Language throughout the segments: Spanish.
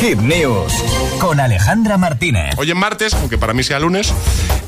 Hit News con Alejandra Martínez. Hoy es martes, aunque para mí sea lunes,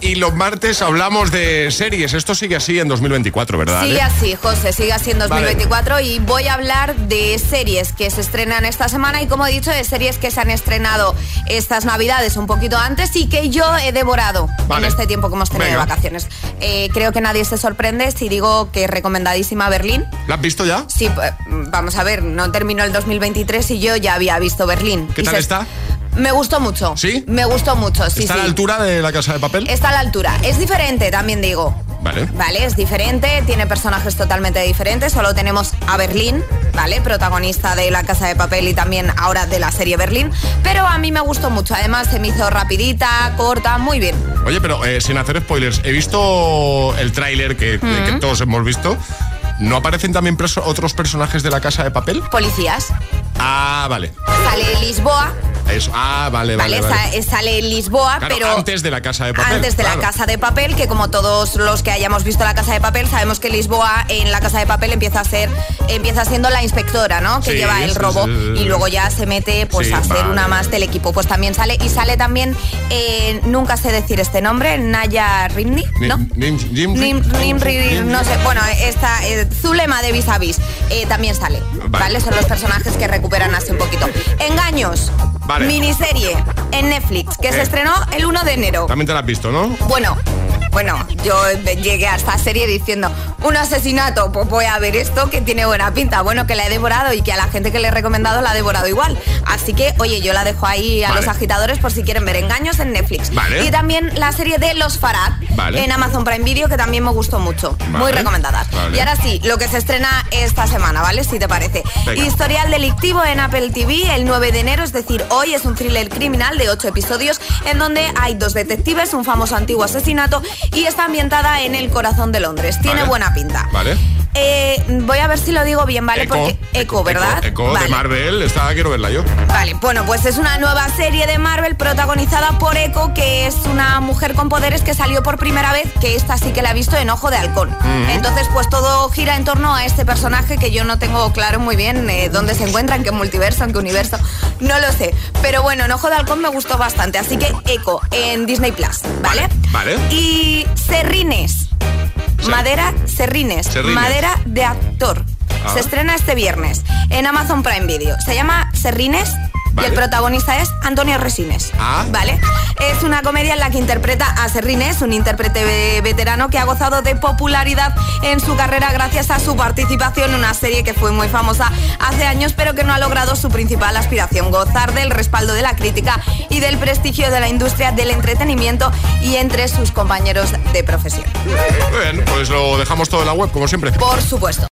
y los martes hablamos de series. Esto sigue así en 2024, ¿verdad? Sigue así, José, sigue así en 2024 y voy a hablar de series que se estrenan esta semana y como he dicho, de series que se han estrenado estas navidades un poquito antes y que yo he devorado en este tiempo que hemos tenido de vacaciones. Eh, creo que nadie se sorprende si digo que recomendadísima Berlín. ¿La has visto ya? Sí, pues, vamos a ver, no terminó el 2023 y yo ya había visto Berlín. ¿Qué tal está? Me gustó mucho. ¿Sí? Me gustó mucho, sí. ¿Está a la altura de la casa de papel? Está a la altura. Es diferente, también digo. Vale. Vale, es diferente, tiene personajes totalmente diferentes. Solo tenemos a Berlín, ¿vale? Protagonista de La Casa de Papel y también ahora de la serie Berlín. Pero a mí me gustó mucho. Además, se me hizo rapidita, corta, muy bien. Oye, pero eh, sin hacer spoilers, he visto el tráiler que, que todos hemos visto. ¿No aparecen también otros personajes de la casa de papel? Policías. Ah, vale. Sale Lisboa, eso. Ah, vale, vale. vale, Sale en Lisboa, pero. Antes de la casa de papel. Antes de la casa de papel, que como todos los que hayamos visto la casa de papel, sabemos que Lisboa en la casa de papel empieza a ser, empieza siendo la inspectora, ¿no? Que lleva el robo y luego ya se mete pues a ser una más del equipo. Pues también sale, y sale también, eh, nunca sé decir este nombre, Naya Rimni, ¿no? no sé, bueno, esta eh, Zulema de Vis a Vis eh, también sale, vale. Son los personajes que recuperan así un poquito. Engaños. Miniserie en Netflix que se estrenó el 1 de enero. También te la has visto, ¿no? Bueno, bueno, yo llegué a esta serie diciendo, un asesinato, pues voy a ver esto que tiene buena pinta. Bueno, que la he devorado y que a la gente que le he recomendado la ha devorado igual. Así que, oye, yo la dejo ahí a los agitadores por si quieren ver engaños en Netflix. Y también la serie de Los Farad en Amazon Prime Video, que también me gustó mucho. Muy recomendada. Y ahora sí, lo que se estrena esta semana, ¿vale? Si te parece. Historial delictivo en Apple TV el 9 de enero, es decir, hoy es un thriller criminal de 8 episodios en donde hay dos detectives, un famoso antiguo asesinato y está ambientada en el corazón de Londres. Tiene buena pinta. Vale. Eh, voy a ver si lo digo bien, ¿vale? Porque Echo, ¿verdad? Echo, de Marvel, esta quiero verla yo. Vale, bueno, pues es una nueva serie de Marvel protagonizada por Echo, que es una mujer con poderes que salió por primera vez, que esta sí que la ha visto en Ojo de Halcón. Entonces, pues todo gira en torno a este personaje que yo no tengo claro muy bien eh, dónde se encuentra, en qué multiverso, en qué universo, no lo sé. Pero bueno, en Ojo de Halcón me gustó bastante, así que Echo en Disney Plus, ¿vale? Vale. Y Serrines. Madera Serrines. Madera de actor. Ah. Se estrena este viernes en Amazon Prime Video. Se llama Serrines y el protagonista es Antonio Resines. Ah. ¿Vale? Es una comedia en la que interpreta a Serrines, un intérprete veterano que ha gozado de popularidad en su carrera gracias a su participación en una serie que fue muy famosa hace años, pero que no ha logrado su principal aspiración, gozar del respaldo de la crítica y del prestigio de la industria del entretenimiento y entre sus compañeros de profesión. Bien, pues lo dejamos todo en la web, como siempre. Por supuesto.